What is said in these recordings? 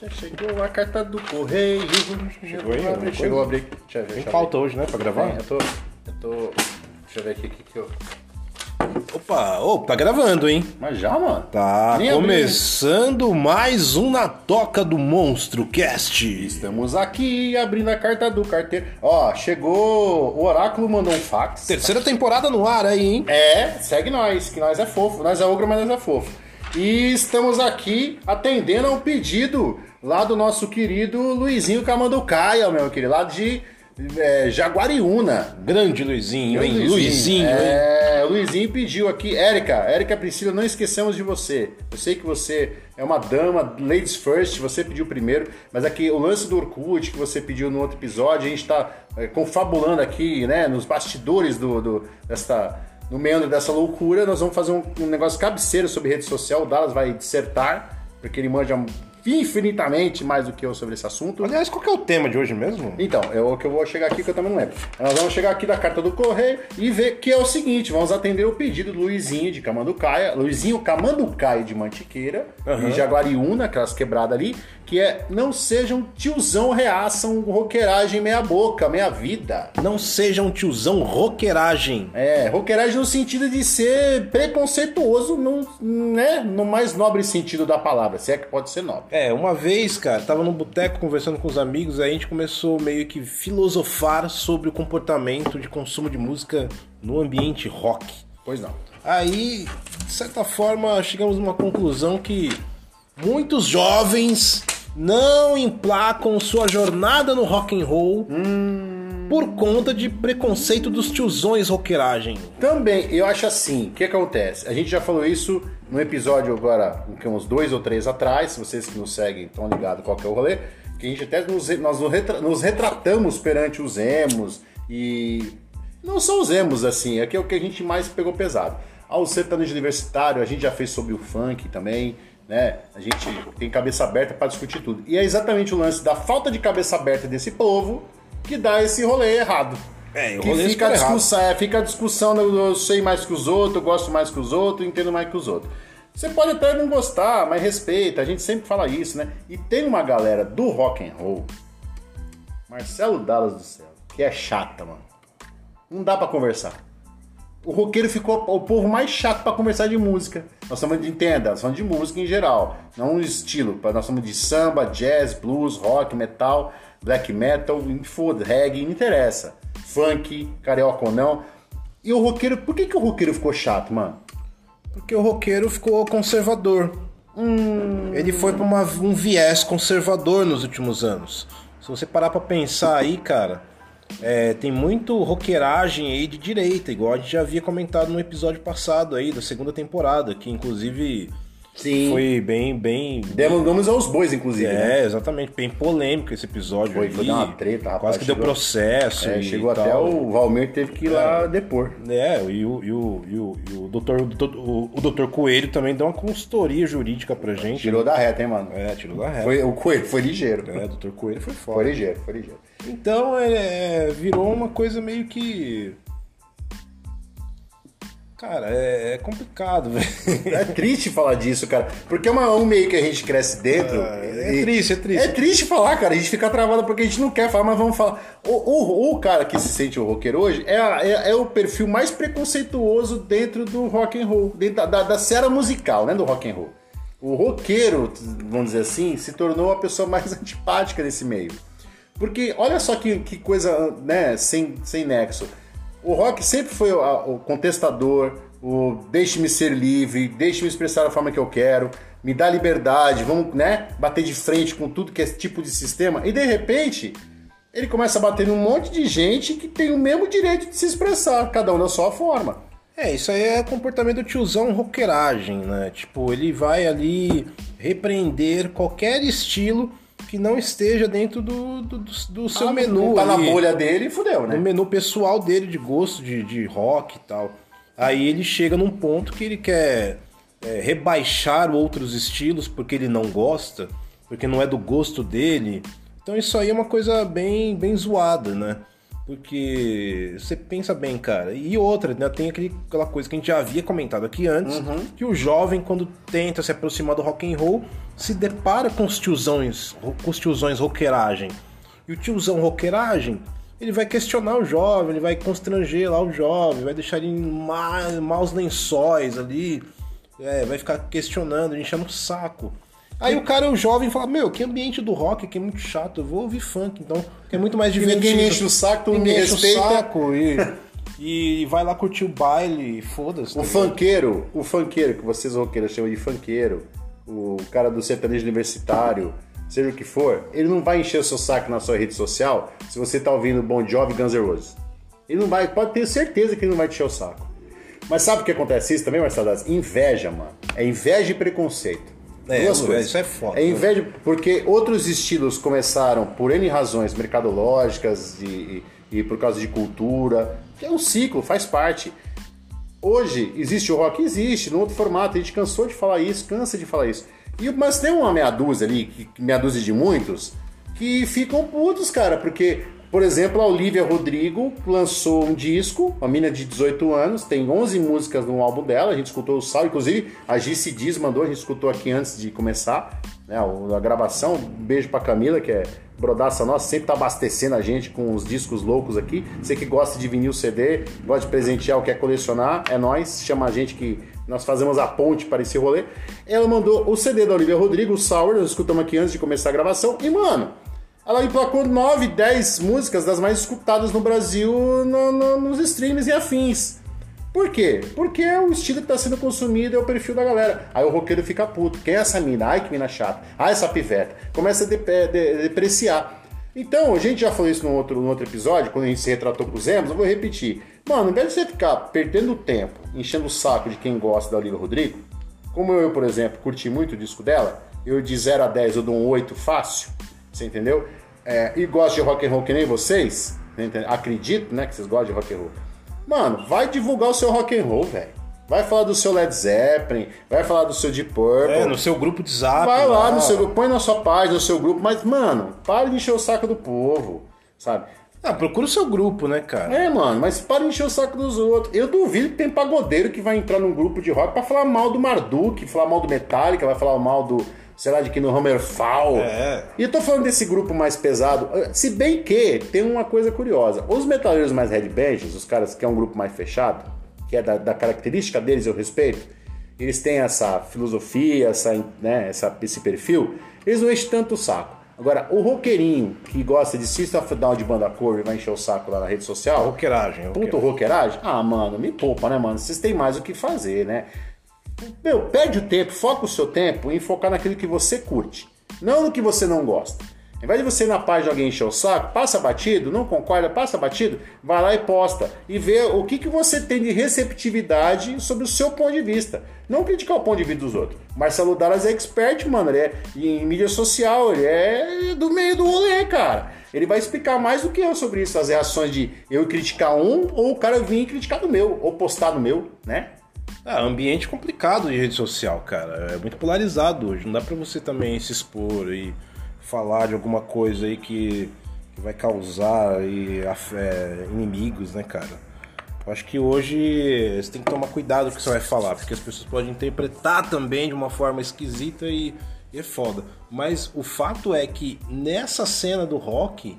já chegou a carta do correio. Chegou aí, Chegou, alguma chegou a abrir. Deixa eu ver. Tem ver. hoje, né, pra gravar? Eu tô. Eu tô. Deixa eu ver aqui o que, que eu. Opa, ô, tá gravando, hein? Mas já, mano? Tá Nem abri. começando mais um Na Toca do Monstro Cast. Estamos aqui abrindo a carta do carteiro. Ó, chegou. O Oráculo mandou um fax. Terceira temporada no ar aí, hein? É, segue nós, que nós é fofo. Nós é ogro, mas nós é fofo. E estamos aqui atendendo a um pedido lá do nosso querido Luizinho Camanducaia, meu querido, lá de é, Jaguariúna. Grande Luizinho, hein? Luizinho, Luizinho, hein? é, o Luizinho pediu aqui, Érica, Érica Priscila, não esquecemos de você. Eu sei que você é uma dama, ladies first, você pediu primeiro, mas aqui o lance do Orkut que você pediu no outro episódio, a gente tá é, confabulando aqui, né, nos bastidores do, do desta no meandro dessa loucura, nós vamos fazer um, um negócio cabeceiro sobre rede social, o Dallas vai dissertar, porque ele manja infinitamente mais do que eu sobre esse assunto. Aliás, qual que é o tema de hoje mesmo? Então, é o que eu vou chegar aqui que eu também não lembro. Nós vamos chegar aqui da carta do correio e ver que é o seguinte: vamos atender o pedido do Luizinho de Camanducaia, Luizinho Camanducaia de Mantiqueira, de Jaguariúna, aquelas quebradas ali, que é não sejam tiozão reaçam roqueiragem meia boca, meia vida. Não seja um tiozão roqueiragem. É, roqueiragem no sentido de ser preconceituoso, no, né, no mais nobre sentido da palavra, se é que pode ser nobre. É, uma vez, cara, tava num boteco conversando com os amigos, aí a gente começou meio que filosofar sobre o comportamento de consumo de música no ambiente rock. Pois não. Aí, de certa forma, chegamos numa conclusão que muitos jovens não emplacam sua jornada no rock and roll por conta de preconceito dos tiozões roqueiragem. Também, eu acho assim, o que acontece? A gente já falou isso no episódio agora, uns dois ou três atrás, vocês que nos seguem estão ligados qual que é o rolê, que a gente até nos, nós nos retra- nos retratamos perante os emos e não são os emos assim, aqui é o que a gente mais pegou pesado. Ao sertanejo universitário, a gente já fez sobre o funk também, né? A gente tem cabeça aberta para discutir tudo. E é exatamente o lance da falta de cabeça aberta desse povo que dá esse rolê errado. É, o que rolê fica a, discussão, é, fica a discussão, eu, eu sei mais que os outros, eu gosto mais que os outros, entendo mais que os outros. Você pode até não gostar, mas respeita, a gente sempre fala isso, né? E tem uma galera do rock and roll, Marcelo Dallas do céu, que é chata, mano. Não dá pra conversar. O roqueiro ficou o povo mais chato pra conversar de música. Nós estamos de entenda, nós de música em geral, não um estilo. Nós falamos de samba, jazz, blues, rock, metal, black metal, foda, reggae, não interessa. Funk, carioca ou não. E o roqueiro, por que, que o roqueiro ficou chato, mano? Porque o roqueiro ficou conservador. Ele foi pra uma- um viés conservador nos últimos anos. Se você parar pra pensar aí, cara, é, tem muito roqueiragem aí de direita, igual a gente já havia comentado no episódio passado aí, da segunda temporada, que inclusive Sim. foi bem, bem... Demos nomes aos bois, inclusive. né? É, exatamente, bem polêmico esse episódio Foi, foi dar uma treta, rapaz, Quase que deu chegou- processo É, chegou tal. até o Valmir teve que ir lá depor. É, e o, e o, e o, e o, doutor, o, doutor- o, doutor Coelho também deu uma consultoria jurídica pra gente. Tirou da reta, hein, mano? É, tirou da reta. Foi, o coelho foi ligeiro. É, o doutor Coelho foi Foi foda. ligeiro, foi ligeiro. Então, é, virou uma coisa meio que... Cara, é, é complicado, velho. É triste falar disso, cara. Porque é uma, um meio que a gente cresce dentro. É e- triste, é triste. É triste falar, cara. A gente fica travado porque a gente não quer falar, mas vamos falar. O, o, o cara que se sente o roqueiro hoje é, a- é, é o perfil mais preconceituoso dentro do rock and roll, dentro da, da, da musical, né? Do rock and roll. O roqueiro, vamos dizer assim, se tornou a pessoa mais antipática desse meio. Porque olha só que, que coisa, né, sem, sem nexo. O rock sempre foi o, a- contestador, o deixe-me ser livre, deixe-me expressar da forma que eu quero, me dá liberdade, vamos, né, bater de frente com tudo que é esse tipo de sistema. E de repente, ele começa a bater num monte de gente que tem o mesmo direito de se expressar, cada um da sua forma. É, isso aí é comportamento tiozão roqueiragem, né? Tipo, ele vai ali repreender qualquer estilo que não esteja dentro do, do, do- do seu Ah, menu. tá na bolha dele e fudeu, né? no menu pessoal dele de gosto de, de rock e tal. Aí ele chega num ponto que ele quer é, rebaixar outros estilos porque ele não gosta, porque não é do gosto dele. Então isso aí é uma coisa bem, bem zoada, né? Porque você pensa bem, cara. E outra, né? Tem aquele, aquela coisa que a gente já havia comentado aqui antes, Uhum. que o jovem, quando tenta se aproximar do rock and roll, se depara com os tiozões, com os tiozões roqueiragem. E o tiozão roqueiragem, ele vai questionar o jovem, ele vai constranger lá o jovem, vai deixar ele em ma- maus lençóis ali, é, vai ficar questionando, enchendo o saco. Aí o cara, o jovem, fala, meu, que ambiente do rock aqui é muito chato, eu vou ouvir funk, então, que é muito mais ninguém divertido. me enche o saco, todo mundo Ninguém me enche o respeita. saco e, e vai lá curtir o baile, e foda-se. O tá funkeiro, o funkeiro, que vocês roqueiros chamam de funkeiro, o cara do sertanejo universitário, seja o que for, ele não vai encher o seu saco na sua rede social se você tá ouvindo Bon Jovi e Guns N' Roses. Ele não vai, pode ter certeza que ele não vai te encher o saco. Mas sabe o que acontece isso também, Marcelo? Inveja, mano. É inveja e preconceito. É, Duas coisas. isso é foda. É inveja porque outros estilos começaram por N razões mercadológicas e, e- e por causa de cultura. Que é um ciclo, faz parte. Hoje, existe o rock? Existe, num outro formato. A gente cansou de falar isso, cansa de falar isso. E, mas tem uma meia dúzia ali, que- meia dúzia de muitos, que ficam putos, cara, porque, por exemplo, a Olivia Rodrigo lançou um disco, uma mina de 18 anos, tem 11 músicas no álbum dela, a gente escutou o sal, inclusive a Gice Diz mandou, a gente escutou aqui antes de começar né, a gravação. Um beijo pra Camila, que é brodaça nossa, sempre tá abastecendo a gente com os discos loucos aqui. Você que gosta de vinil CD, gosta de presentear ou quer colecionar, é nós, chama a gente que nós fazemos a ponte para esse rolê. Ela mandou o CD da Olivia Rodrigo, o Sour, nós escutamos aqui antes de começar a gravação, e mano, ela emplacou 9, 10 músicas das mais escutadas no Brasil no- no- nos streams e afins. Por quê? Porque é o estilo que está sendo consumido, é o perfil da galera. Aí o roqueiro fica puto. Quem é essa mina? Ai, que mina chata. Ai, essa piveta. Começa a de- de- depreciar. Então, a gente já falou isso no outro, no outro episódio, quando a gente se retratou com os Emos, eu vou repetir. Mano, ao invés de você ficar perdendo tempo, enchendo o saco de quem gosta da Olivia Rodrigo, como eu, por exemplo, curti muito o disco dela, eu de 0 a 10 eu dou um 8 fácil, você entendeu? É, e gosto de rock and roll que nem vocês, acredito, né, que vocês gostam de rock and roll. Mano, vai divulgar o seu rock and roll, velho. Vai falar do seu Led Zeppelin, vai falar do seu Deep Purple. É, no seu grupo de zap. Vai lá no seu grupo, põe na sua página, no seu grupo, mas, mano, para de encher o saco do povo, sabe? Ah, procura o seu grupo, né, cara? É, mano, mas para de encher o saco dos outros. Eu duvido que tem pagodeiro que vai entrar num grupo de rock pra falar mal do Marduk, falar mal do Metallica, vai falar mal do, sei lá, de que no Hammerfall. É. E eu tô falando desse grupo mais pesado, se bem que tem uma coisa curiosa. Os metaleiros mais headbangers, os caras que é um grupo mais fechado, que é da, da característica deles, eu respeito, eles têm essa filosofia, essa, né, essa, esse perfil, eles não enchem tanto o saco. Agora, o roqueirinho que gosta de System of Down de banda cor e vai encher o saco lá na rede social, Roqueiragem. Puto roqueiragem. roqueiragem? Ah, mano, me poupa, né, mano? Vocês têm mais o que fazer, né? Meu, perde o tempo, foca o seu tempo em focar naquilo que você curte, não no que você não gosta. Ao invés de você ir na página de alguém encher o saco, passa batido, não concorda, passa batido, vai lá e posta. E vê o que, que você tem de receptividade sobre o seu ponto de vista. Não criticar o ponto de vista dos outros. Marcelo Dallas é expert, mano. Ele é em mídia social, ele é do meio do rolê, cara. Ele vai explicar mais do que eu sobre isso, as reações de eu criticar um ou o cara vir criticar do meu, ou postar do meu, né? Ah, ambiente complicado de rede social, cara. É muito polarizado hoje. Não dá pra você também se expor e falar de alguma coisa aí que, que vai causar é, inimigos, né, cara? Eu acho que hoje você tem que tomar cuidado com o que você vai falar, porque as pessoas podem interpretar também de uma forma esquisita e, e é foda. Mas o fato é que nessa cena do rock,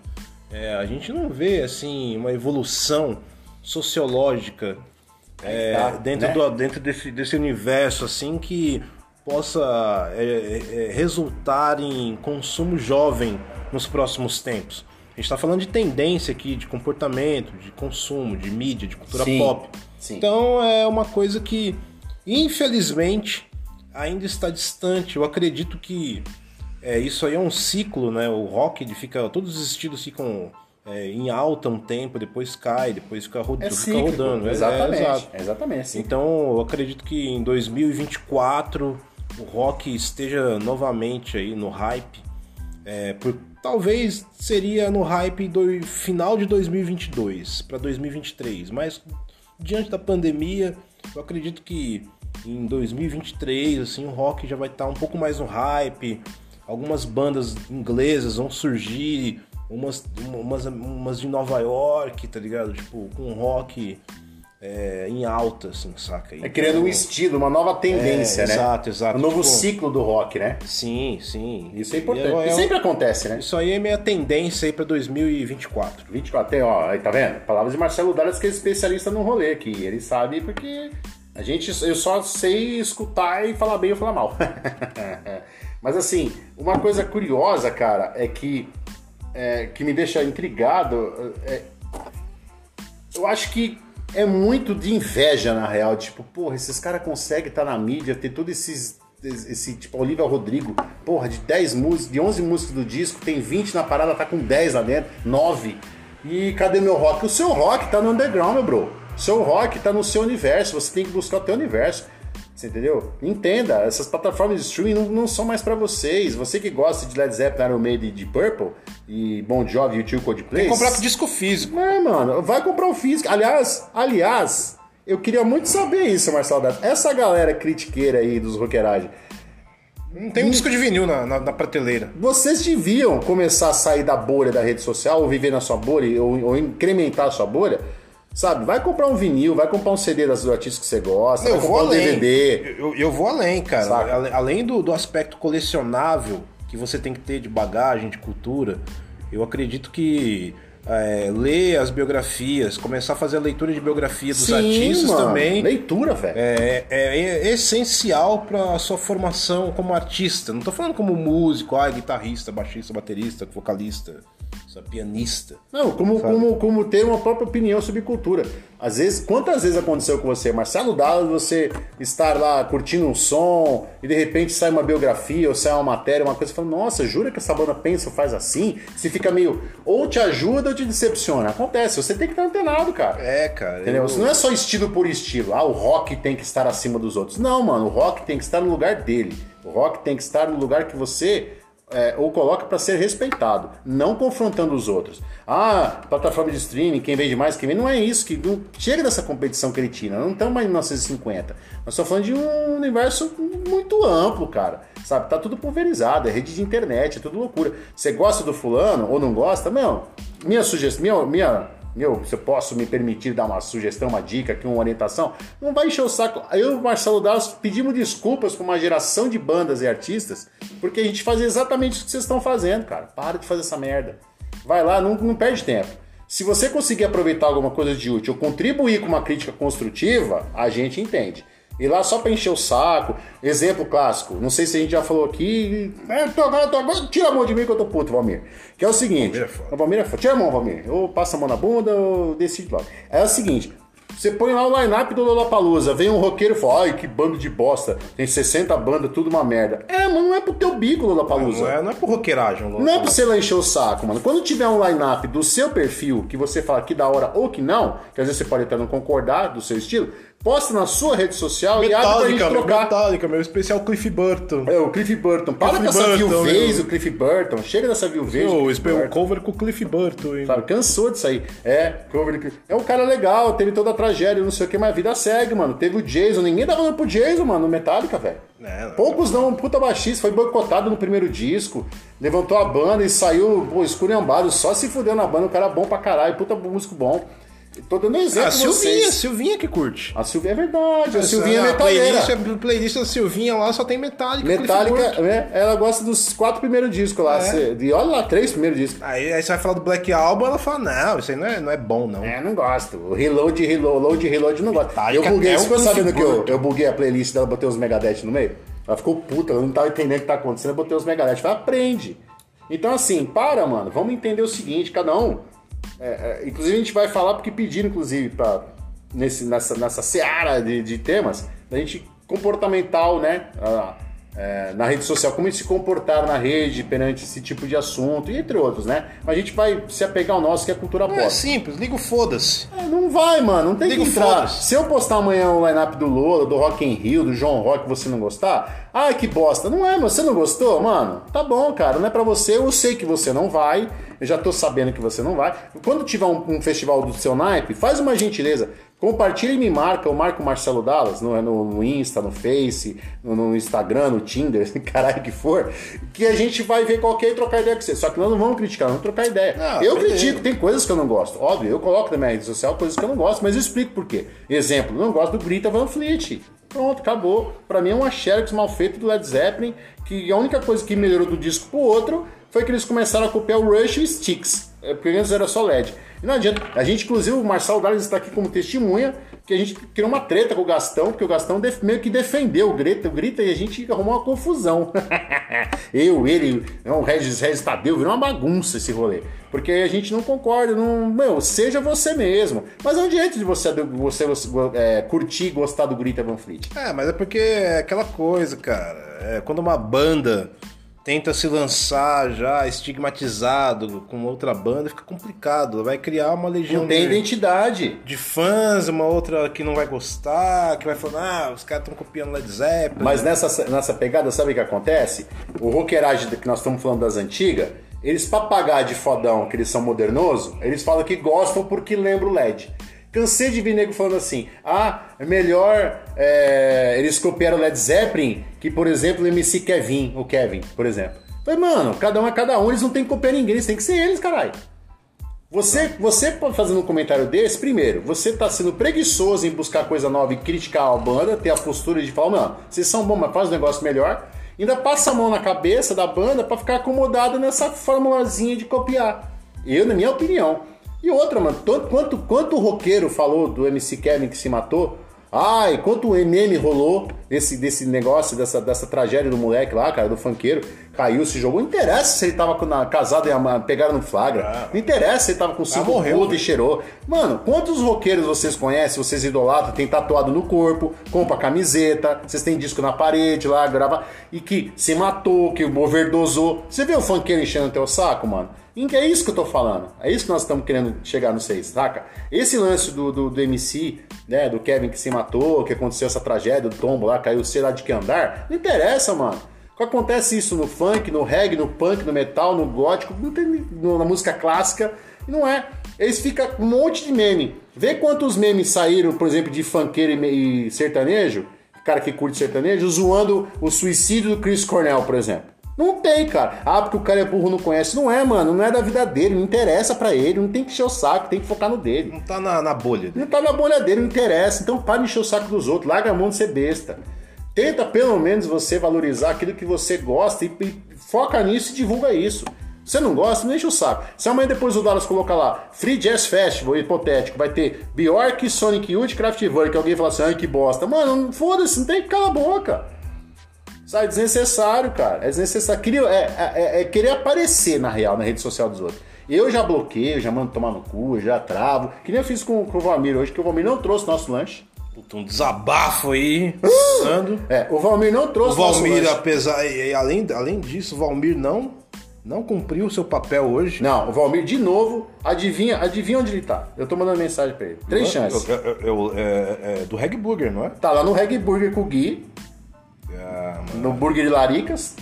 é, a gente não vê assim uma evolução sociológica é, Tá, dentro, né? do, dentro desse, desse universo assim que possa é, é, é, resultar em consumo jovem nos próximos tempos. A gente está falando de tendência aqui, de comportamento, de consumo, de mídia, de cultura Sim, pop. sim. Então é uma coisa que, infelizmente, ainda está distante. Eu acredito que é, isso aí é um ciclo, né? O rock ele fica, todos os estilos ficam é, em alta um tempo, depois cai, depois fica, rod... É fica cíclico, rodando. É- é, exatamente, exatamente. Então eu acredito que em 2024 o rock esteja novamente aí no hype. É, por, talvez seria no hype do final de 2022 para 2023, mas diante da pandemia, eu acredito que em 2023 assim o rock já vai estar um pouco mais no hype. Algumas bandas inglesas vão surgir umas, umas, umas de Nova York, tá ligado? Tipo, com rock é, em alta, assim, saca? É criando um estilo, uma nova tendência, É, né? exato, exato. Um novo Tipo- ciclo do rock, né? Sim, sim. Isso é importante. E E sempre acontece, né? Isso aí é minha tendência aí pra 2024. 24, tem, ó, aí tá vendo? Palavras de Marcelo Dallas, que é especialista no rolê aqui. Ele sabe porque a gente, eu só sei escutar e falar bem ou falar mal. Mas assim, uma coisa curiosa, cara, é que, é, que me deixa intrigado, é, eu acho que é muito de inveja, na real. Tipo, porra, esses caras conseguem estar na mídia, ter todos esses. Esse, tipo, Olivia Rodrigo, porra, de 10 músicas, de 11 músicas do disco, tem 20 na parada, tá com 10 lá dentro, 9. E cadê meu rock? O seu rock tá no underground, meu bro. O seu rock tá no seu universo, você tem que buscar o teu universo. Você entendeu? Entenda, essas plataformas de streaming não, não são mais pra vocês. Você que gosta de Led Zeppelin, Iron Maiden e de Purple, e Bon Jovi, YouTube, Coldplay... Comprar disco físico. É, mano, vai comprar o físico. Aliás, aliás, eu queria muito saber isso, Marcelo Dato. Essa galera critiqueira aí dos roqueiragem, Não tem um disco de vinil na, na, na prateleira. vocês deviam começar a sair da bolha da rede social, ou viver na sua bolha, ou, ou incrementar a sua bolha. Sabe, vai comprar um vinil, vai comprar um CD das artistas que você gosta, Eu vai vou comprar um. DVD. Eu, eu vou além, cara. Saca? Além do, do aspecto colecionável que você tem que ter de bagagem, de cultura, eu acredito que é, ler as biografias, começar a fazer a leitura de biografia dos artistas mano, também. Leitura, velho. É, é- é essencial para a sua formação como artista. Não tô falando como músico, ah, guitarrista, baixista, baterista, vocalista, sabe, pianista. Não, como, como, como ter uma própria opinião sobre cultura. Às vezes, quantas vezes aconteceu com você, Marcelo Dallas, você estar lá curtindo um som e de repente sai uma biografia ou sai uma matéria, uma coisa, e fala, nossa, jura que essa banda pensa ou faz assim? Você fica meio, ou te ajuda ou te decepciona. Acontece, você tem que estar antenado, cara. É, cara. Entendeu? eu- Isso não é só estilo por estilo. Ah, o rock tem que estar acima dos outros. Não, mano, o rock tem que estar no lugar dele. O rock tem que estar no lugar que você é, ou coloca para ser respeitado, não confrontando os outros. Ah, plataforma de streaming, quem vende mais, quem vende. Não é isso. que não, Chega dessa competição cretina. Não estamos mais em 1950. Nós estamos falando de um universo muito amplo, cara. Sabe? Tá tudo pulverizado, é rede de internet, é tudo loucura. Você gosta do fulano ou não gosta? Meu, minha sugestão, minha, minha meu, se eu posso me permitir dar uma sugestão, uma dica aqui, uma orientação, não vai encher o saco. Eu e o Marcelo Dallas pedimos desculpas para uma geração de bandas e artistas, porque a gente faz exatamente isso que vocês estão fazendo, cara. Para de fazer essa merda. Vai lá, não, não perde tempo. Se você conseguir aproveitar alguma coisa de útil ou contribuir com uma crítica construtiva, a gente entende. E lá só pra encher o saco. Exemplo clássico. Não sei se a gente já falou aqui. É, tô agora, tô agora. Tira a mão de mim que eu tô puto, Valmir. Que é o seguinte. Valmir é foda. Valmir é foda. Tira a mão, Valmir. Ou passa a mão na bunda ou decide logo. É o seguinte. Você põe lá o line-up do Lollapalooza, vem um roqueiro e fala, ai, que bando de bosta, tem 60 bandas, tudo uma merda. É, mas não é pro teu bico, Lollapalooza. Não é, não é por roqueiragem. Não é pra você lá encher o saco, mano. Quando tiver um line-up do seu perfil, que você fala que da hora ou que não, que às vezes você pode até não concordar do seu estilo, posta na sua rede social e abre pra gente Metallica, trocar. Metallica, meu especial Cliff Burton. É, o Cliff Burton. Para Cliff com essa viuvez, o Cliff Burton. Chega dessa viuvez. um Burton. cover com o Cliff Burton. hein? Sabe, cansou disso aí. É, cover de É um cara legal, teve toda a tragédia, não sei o que, mas a vida segue, mano. Teve o Jason, ninguém dava dando pro Jason, mano, no Metallica, velho. É. Poucos não, um puta baixista, foi boicotado no primeiro disco, levantou a banda e saiu, pô, esculhambado, só se fudeu na banda, um cara bom pra caralho, puta músico bom. Tô dando exemplo pra Silvinha, vocês. Silvinha que curte. A Silvinha é verdade, a Silvinha é a metaleira. playlist, a playlist da Silvinha lá só tem Metallica. Metallica, né? Ela gosta dos quatro primeiros discos lá. É. E olha lá, três primeiros discos. Aí, aí você vai falar do Black Album, ela fala, não, isso aí não é, não é bom, não. É, não gosto. O Reload, Reload, Load, Reload, não gosto. Eu buguei, é você ficou sabendo que eu, eu buguei a playlist dela, botei os Megadeth no meio? Ela ficou puta, ela não tava entendendo o que tá acontecendo, eu botei os Megadeth. Falei, aprende. Então assim, para, mano, vamos entender o seguinte, cada um... é, é, inclusive a gente vai falar, porque pediram, inclusive, pra, nesse, nessa, nessa seara de, de temas, da gente comportamental, né? ah, é, na rede social, como se comportar na rede perante esse tipo de assunto, e entre outros, né? Mas a gente vai se apegar ao nosso, que é a cultura Não pop. é simples, liga o foda-se. É, Não vai, mano. Não tem Liga que entrar. Se eu postar amanhã o line-up do Lola, do Rock in Rio, do João Rock, você não gostar, ai que bosta. Não é, mano. Você não gostou, mano? Tá bom, cara. Não é pra você. Eu sei que você não vai. Eu já tô sabendo que você não vai. Quando tiver um, um festival do seu naipe, faz uma gentileza. Compartilha e me marca, eu marco o Marcelo Dallas no, no, no Insta, no Face, no, no, Instagram, no Tinder, caralho que for, que a gente vai ver qual que é e trocar ideia com você. Só que nós não vamos criticar, vamos trocar ideia. Não, eu beleza. critico, tem coisas que eu não gosto. Óbvio, eu coloco na minha rede social coisas que eu não gosto, mas eu explico por quê. Exemplo, eu não gosto do Grita Van Fleet. Pronto, acabou. Pra mim é uma Xerox mal feita do Led Zeppelin, que a única coisa que melhorou do disco pro outro foi que eles começaram a copiar o Rush e Sticks. É, porque antes era só LED. E não adianta. A gente, inclusive, o Marcelo Dallas está aqui como testemunha que a gente criou uma treta com o Gastão, porque o Gastão meio que defendeu o Grita, o Grita e a gente arrumou uma confusão. Eu, ele, é o Regis, Regis Tadeu, virou uma bagunça esse rolê. Porque a gente não concorda, não. Meu, seja você mesmo. Mas não adianta de você, você, você é, curtir e gostar do Grita Van Fleet. É, mas é porque é aquela coisa, cara. É, quando uma banda tenta se lançar já estigmatizado com outra banda, fica complicado. Vai criar uma legião não tem de, identidade de fãs, uma outra que não vai gostar, que vai falar, ah, os caras estão copiando Led Zeppelin. Mas nessa, nessa pegada, sabe o que acontece? O rockeragem que nós estamos falando das antigas, eles pra pagar de fodão que eles são modernoso, eles falam que gostam porque lembram o LED. Cansei de ver nego falando assim: ah, é melhor é, eles copiaram Led Zeppelin que, por exemplo, o MC Kevin, o Kevin, por exemplo. Falei, mano, cada um é cada um, eles não tem que copiar ninguém, eles têm que ser eles, caralho. Você, você fazendo um comentário desse, primeiro, você tá sendo preguiçoso em buscar coisa nova e criticar a banda, ter a postura de falar, mano, vocês são bons, mas faz um negócio melhor. Ainda passa a mão na cabeça da banda para ficar acomodado nessa formulazinha de copiar. Eu, na minha opinião. E outra, mano, quanto, quanto, quanto o roqueiro falou do MC Kevin que se matou? Ai, quanto o MM rolou desse, desse negócio, dessa, dessa tragédia do moleque lá, cara, do funkeiro, caiu, se jogou. Não interessa se ele tava na, casado e pegaram no flagra. Ah, não interessa se ele tava com cinco ah, puta e cheirou. Mano, quantos roqueiros vocês conhecem, vocês idolatram, tem tatuado no corpo, compra camiseta, vocês têm disco na parede lá, grava, e que se matou, que overdosou. Você vê o funkeiro enchendo o teu saco, mano? É isso que eu tô falando. É isso que nós estamos querendo chegar no 6, saca? Esse lance do, do, do, MC, né? Do Kevin que se matou, que aconteceu essa tragédia do tombo lá, caiu sei lá de que andar. Não interessa, mano. Acontece isso no funk, no reggae, no punk, no metal, no gótico, na música clássica. Não é. Eles ficam um monte de meme. Vê quantos memes saíram, por exemplo, de funkeiro e sertanejo, cara que curte sertanejo, zoando o suicídio do Chris Cornell, por exemplo. Não tem, cara. Ah, porque o cara é burro, não conhece. Não é, mano. Não é da vida dele. Não interessa para ele. Não tem que encher o saco. Tem que focar no dele. Não tá na, na bolha dele. Não tá na bolha dele. Não interessa. Então para de encher o saco dos outros. Larga a mão de ser besta. Tenta pelo menos você valorizar aquilo que você gosta e, e foca nisso e divulga isso. Você não gosta, não enche o saco. Se amanhã depois o Dallas colocar lá Free Jazz Festival, hipotético, vai ter Bjork, Sonic Youth, Kraftwerk, alguém fala assim, ai que bosta. Mano, foda-se, não tem que calar a boca. Sabe, desnecessário, cara. É desnecessário. Queria, é, é, é, querer aparecer, na real, na rede social dos outros. Eu já bloqueio, já mando tomar no cu, já travo. Que nem eu fiz com, com o Valmir hoje, que o Valmir não trouxe nosso lanche. Puta, um desabafo aí. Uh! é, o Valmir não trouxe o Valmir, apesar. E, além, além disso, o Valmir não não cumpriu o seu papel hoje. Não, o Valmir, de novo, adivinha, adivinha onde ele tá. Eu tô mandando mensagem pra ele. Três chances. Eu, eu, eu, é, é, do Reg Burger, não é? Tá lá no Reg Burger com o Gui. Ah, no Burger de Laricas,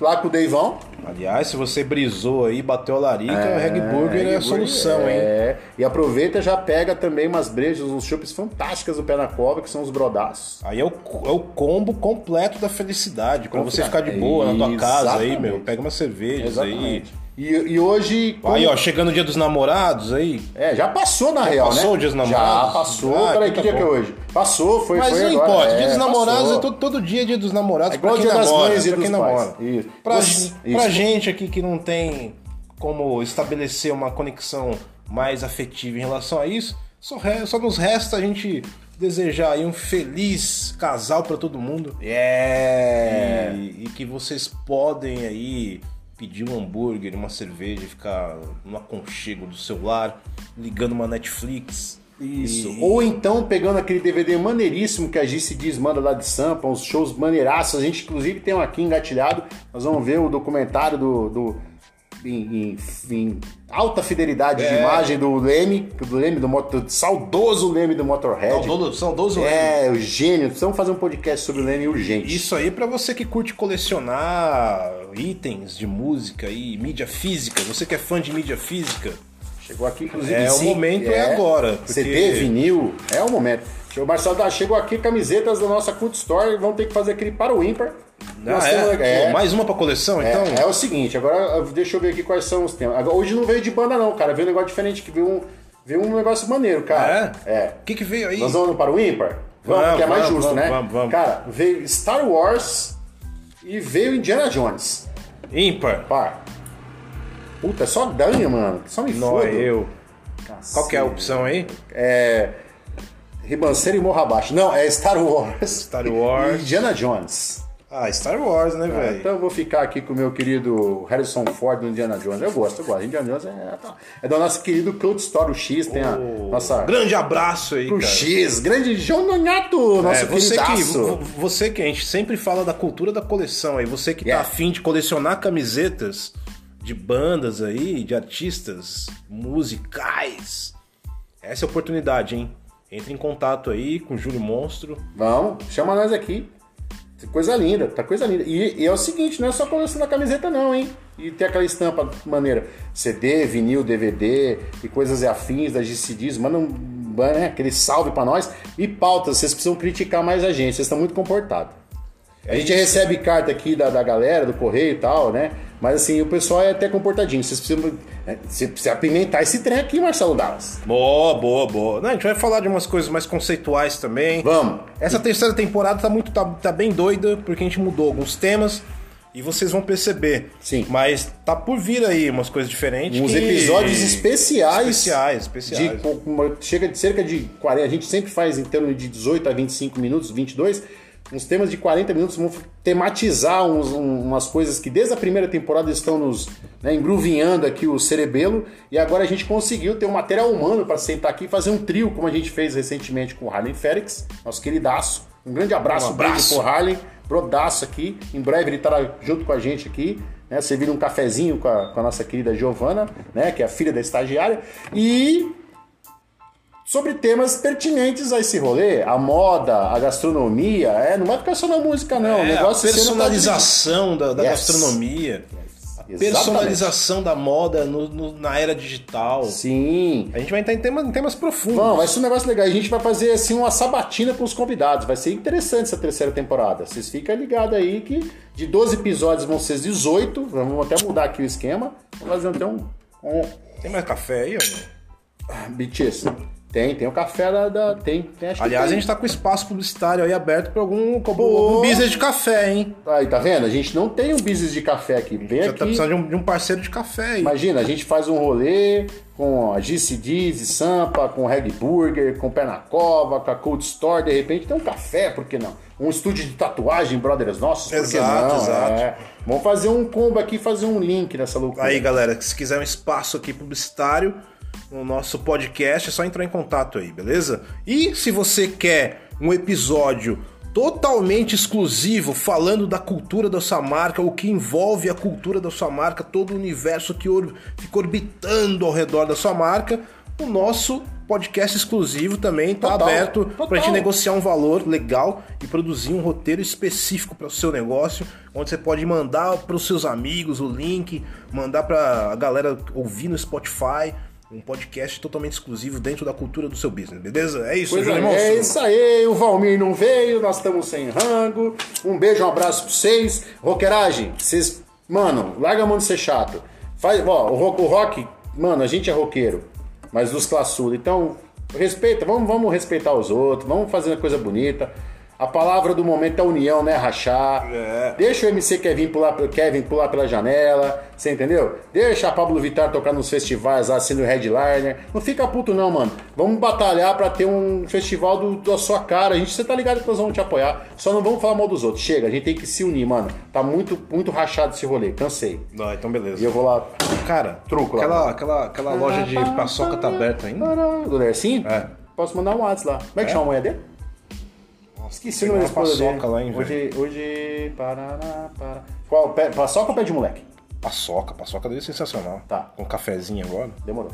lá com o Deivão. Aliás, se você brisou aí, bateu a larica, é, o Reg Burger é a solução, é. hein? E aproveita já pega também umas brejas, uns chupes fantásticas do pé na cova, que são os brodaços. Aí é o, é o combo completo da felicidade. Pra você ficar de boa na tua casa aí, meu. Pega uma cerveja aí e, e hoje. Como... Aí, ó, chegando o dia dos namorados aí. É, já passou na já real, passou né? Passou o dia dos namorados? Já passou. Ah, Peraí, que, tá dia bom. que é hoje? Passou, foi Mas foi não agora. importa, é, dia dos namorados é todo, todo dia dia dos namorados. É igual dia namora, das mães e dos quem pais. namora. Isso. Pra, isso. pra gente aqui que não tem como estabelecer uma conexão mais afetiva em relação a isso, só, só nos resta a gente desejar aí um feliz casal para todo mundo. É. E, e que vocês podem aí pedir um hambúrguer, uma cerveja ficar no aconchego do celular, ligando uma Netflix. Isso. E... Ou então pegando aquele DVD maneiríssimo que a Gice diz, manda lá de Sampa, uns shows maneiraços. A gente inclusive tem um aqui engatilhado. Nós vamos ver o documentário do, do em, em, em alta fidelidade é. de imagem do Leme, do Leme do, do saudoso Leme do Motorhead. Saudoso, saudoso Leme. É, o gênio. Precisamos fazer um podcast sobre o Leme urgente. Isso aí para você que curte colecionar itens de música e mídia física, você que é fã de mídia física, Chegou aqui, inclusive. É, o sim, momento é agora, porque- CD, vinil, é o momento. O Marcelo tá, chegou aqui, camisetas da nossa Cult Store, vão ter que fazer aquele para o ímpar. Nós Ah, temos- é? Pô, mais uma pra coleção, é, então? é o seguinte, agora deixa eu ver aqui quais são os temas. Hoje não veio de banda, não, cara. Veio um negócio diferente, que veio um, veio um negócio maneiro, cara. É. O que, que veio aí? Nós vamos para o ímpar? Vamos, Vamos, porque é mais vamos, justo, vamos, né? vamos, vamos. Cara, veio Star Wars e veio Indiana Jones. Ímpar. Par. Puta, é só ganha, mano. Só me Não, foda. é eu. Qual que é a opção aí? É. Ribanceiro e Morra Abaixo. Não, é Star Wars. Star Wars. E Indiana Jones. Ah, Star Wars, né, velho? Então eu vou ficar aqui com o meu querido Harrison Ford do Indiana Jones. Eu gosto, eu gosto. Indiana Jones é, é do nosso querido Cult Story, o X, tem a nossa. Grande abraço aí, O cara. X, grande João Nonato, nosso É, você que, queridaço. você que a gente sempre fala da cultura da coleção aí, você que Yeah. tá afim de colecionar camisetas de bandas aí, de artistas musicais, essa é a oportunidade, hein? Entre em contato aí com o Júlio Monstro. Vamos, chama nós aqui. Coisa linda, tá coisa linda. E, e é o seguinte, não é só colecionar camiseta não, hein? E ter aquela estampa maneira. CD, vinil, DVD e coisas afins das GCDs. Manda um, né, aquele salve pra nós. E pautas, vocês precisam criticar mais a gente, vocês estão muito comportados. A gente recebe carta aqui da, da galera, do correio e tal, né? Mas assim, o pessoal é até comportadinho. Vocês precisam, né, você precisa apimentar esse trem aqui, Marcelo Dallas. Boa, boa, boa. Não, a gente vai falar de umas coisas mais conceituais também. Vamos. Essa terceira temporada tá muito tá, tá bem doida, porque a gente mudou alguns temas e vocês vão perceber. Sim. Mas tá por vir aí umas coisas diferentes. Uns que- episódios especiais. Especiais, especiais. De, uma- chega de cerca de 40. A gente sempre faz em torno de 18 a 25 minutos, 22. Uns temas de 40 minutos vão tematizar uns- um- umas coisas que desde a primeira temporada estão nos né, engruvinhando aqui o cerebelo. E agora a gente conseguiu ter um material humano para sentar aqui e fazer um trio, como a gente fez recentemente com o Harley Félix, nosso queridaço. Um grande abraço, Um abraço. pro Harley, brodaço aqui. Em breve ele estará junto com a gente aqui, né? Servindo um cafezinho com a, com a nossa querida Giovana, né? Que é a filha da estagiária. E sobre temas pertinentes a esse rolê, a moda, a gastronomia, é, não vai ficar só na música não, o É, a negócio é no personalização da, da Yes. gastronomia. A Exatamente. personalização da moda no- no- na era digital. Sim. A gente vai entrar em temas, em temas profundos. Bom, vai ser um negócio legal. A gente vai fazer assim uma sabatina com os convidados. Vai ser interessante essa terceira temporada. Vocês ficam ligados aí que de 12 episódios vão ser 18. Vamos até mudar aqui o esquema. Vamos fazer até um, um Tem mais café aí, ó? BTS. Tem, tem o café da. da- tem, tem, acho que Aliás, a tem. gente tá com espaço publicitário aí aberto pra algum, algum business de café, hein? Aí, tá vendo? A gente não tem um business de café aqui. Vem Já aqui. tá precisando de um, de um parceiro de café aí. Imagina, a gente faz um rolê com a GCDs e Sampa, com Reg Burger, com Pé na Cova, com a Cold Store, de repente tem um café, por que não? Um estúdio de tatuagem, brothers nossos, por que Exato, não? exato. É. Vamos fazer um combo aqui, fazer um link nessa loucura. Aí, galera, se quiser um espaço aqui publicitário no nosso podcast, é só entrar em contato aí, beleza? E se você quer um episódio totalmente exclusivo falando da cultura da sua marca, o que envolve a cultura da sua marca, todo o universo que or- fica orbitando ao redor da sua marca, o nosso podcast exclusivo também está aberto para a gente negociar um valor legal e produzir um roteiro específico para o seu negócio, onde você pode mandar para os seus amigos o link, mandar para a galera ouvir no Spotify, um podcast totalmente exclusivo dentro da cultura do seu business, beleza? É isso, Pois é, é isso aí, o Valmir não veio, nós estamos sem rango. Um beijo, um abraço pra vocês. Roqueiragem, vocês. Mano, larga a mão de ser chato. Faz, ó, o rock, o rock, mano, a gente é roqueiro, mas dos classudos. Então, respeita, vamos, vamos respeitar os outros, vamos fazer uma coisa bonita. A palavra do momento é união, né? Rachar. É. Deixa o MC Kevin pular, Kevin pular pela janela, você entendeu? Deixa a Pablo Vittar tocar nos festivais lá, sendo headliner. Não fica puto não, mano. Vamos batalhar pra ter um festival do- da sua cara. A gente, você tá ligado que nós vamos te apoiar. Só não vamos falar mal dos outros. Chega, a gente tem que se unir, mano. Tá muito, muito rachado esse rolê. Cansei. Não, então beleza. E eu vou lá. Cara, Truco lá. aquela, aquela, aquela loja de paçoca tá aberta ainda? Do Lercinho? É. Posso mandar um WhatsApp lá. Como é que chama a mulher dele? Esqueci o nome da esposa dele. paçoca lá, hein, hoje, hoje. Parará, para. Qual? Pé, paçoca ou pé de moleque? Paçoca, paçoca dele é sensacional. Tá. Com cafezinho agora. Demorou.